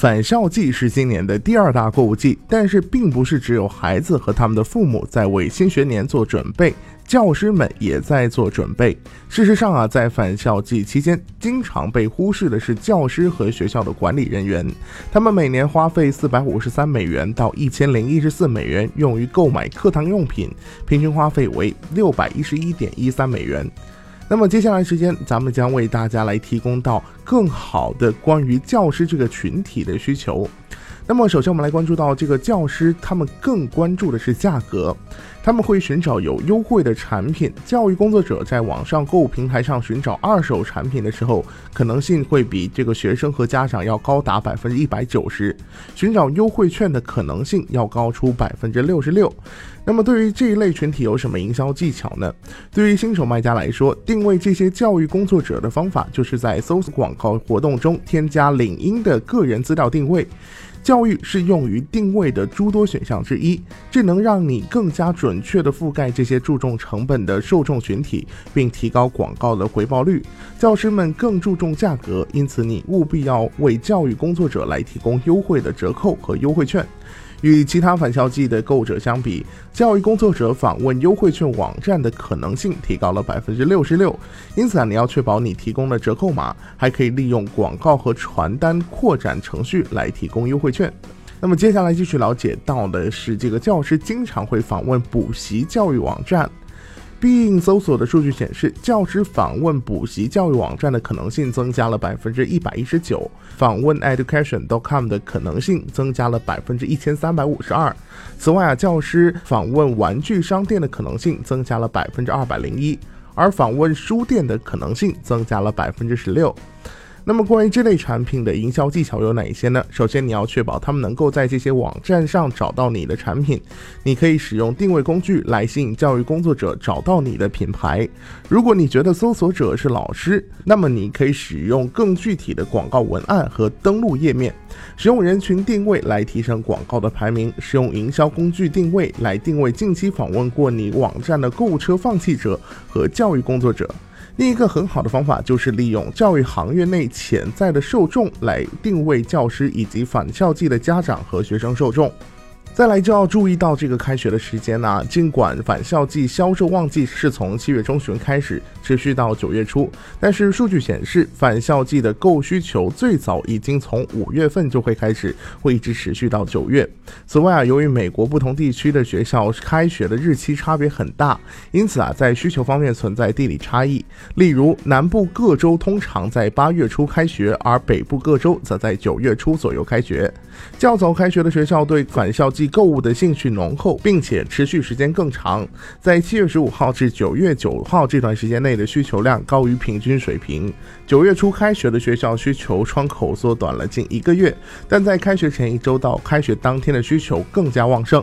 返校季是今年的第二大购物季，但是并不是只有孩子和他们的父母在为新学年做准备，教师们也在做准备。事实上啊，在返校季期间，经常被忽视的是教师和学校的管理人员，他们每年花费四百五十三美元到一千零一十四美元用于购买课堂用品，平均花费为六百一十一点一三美元。那么接下来时间，咱们将为大家来提供到更好的关于教师这个群体的需求。那么首先我们来关注到这个教师，他们更关注的是价格。他们会寻找有优惠的产品。教育工作者在网上购物平台上寻找二手产品的时候，可能性会比这个学生和家长要高达百分之一百九十。寻找优惠券的可能性要高出百分之六十六。那么对于这一类群体有什么营销技巧呢？对于新手卖家来说，定位这些教育工作者的方法，就是在搜索广告活动中添加领英的个人资料定位。教育是用于定位的诸多选项之一，这能让你更加准确地覆盖这些注重成本的受众群体，并提高广告的回报率。教师们更注重价格，因此你务必要为教育工作者来提供优惠的折扣和优惠券。与其他返校季的购者相比，教育工作者访问优惠券网站的可能性提高了百分之六十六。因此啊，你要确保你提供的折扣码还可以利用广告和传单扩展程序来提供优惠券。那么接下来继续了解到的是，这个教师经常会访问补习教育网站。并搜索的数据显示，教师访问补习教育网站的可能性增加了百分之一百一十九，访问 education.com 的可能性增加了百分之一千三百五十二。此外啊，教师访问玩具商店的可能性增加了百分之二百零一，而访问书店的可能性增加了百分之十六。那么关于这类产品的营销技巧有哪一些呢？首先，你要确保他们能够在这些网站上找到你的产品。你可以使用定位工具来吸引教育工作者找到你的品牌。如果你觉得搜索者是老师，那么你可以使用更具体的广告文案和登录页面，使用人群定位来提升广告的排名，使用营销工具定位来定位近期访问过你网站的购物车放弃者和教育工作者。另一个很好的方法就是利用教育行业内潜在的受众来定位教师以及返校季的家长和学生受众。再来就要注意到这个开学的时间呢。尽管返校季销售旺季是从七月中旬开始，持续到九月初，但是数据显示，返校季的购需求最早已经从五月份就会开始，会一直持续到九月。此外啊，由于美国不同地区的学校开学的日期差别很大，因此啊，在需求方面存在地理差异。例如，南部各州通常在八月初开学，而北部各州则在九月初左右开学。较早开学的学校对返校季购物的兴趣浓厚，并且持续时间更长。在七月十五号至九月九号这段时间内的需求量高于平均水平。九月初开学的学校需求窗口缩短了近一个月，但在开学前一周到开学当天的需求更加旺盛。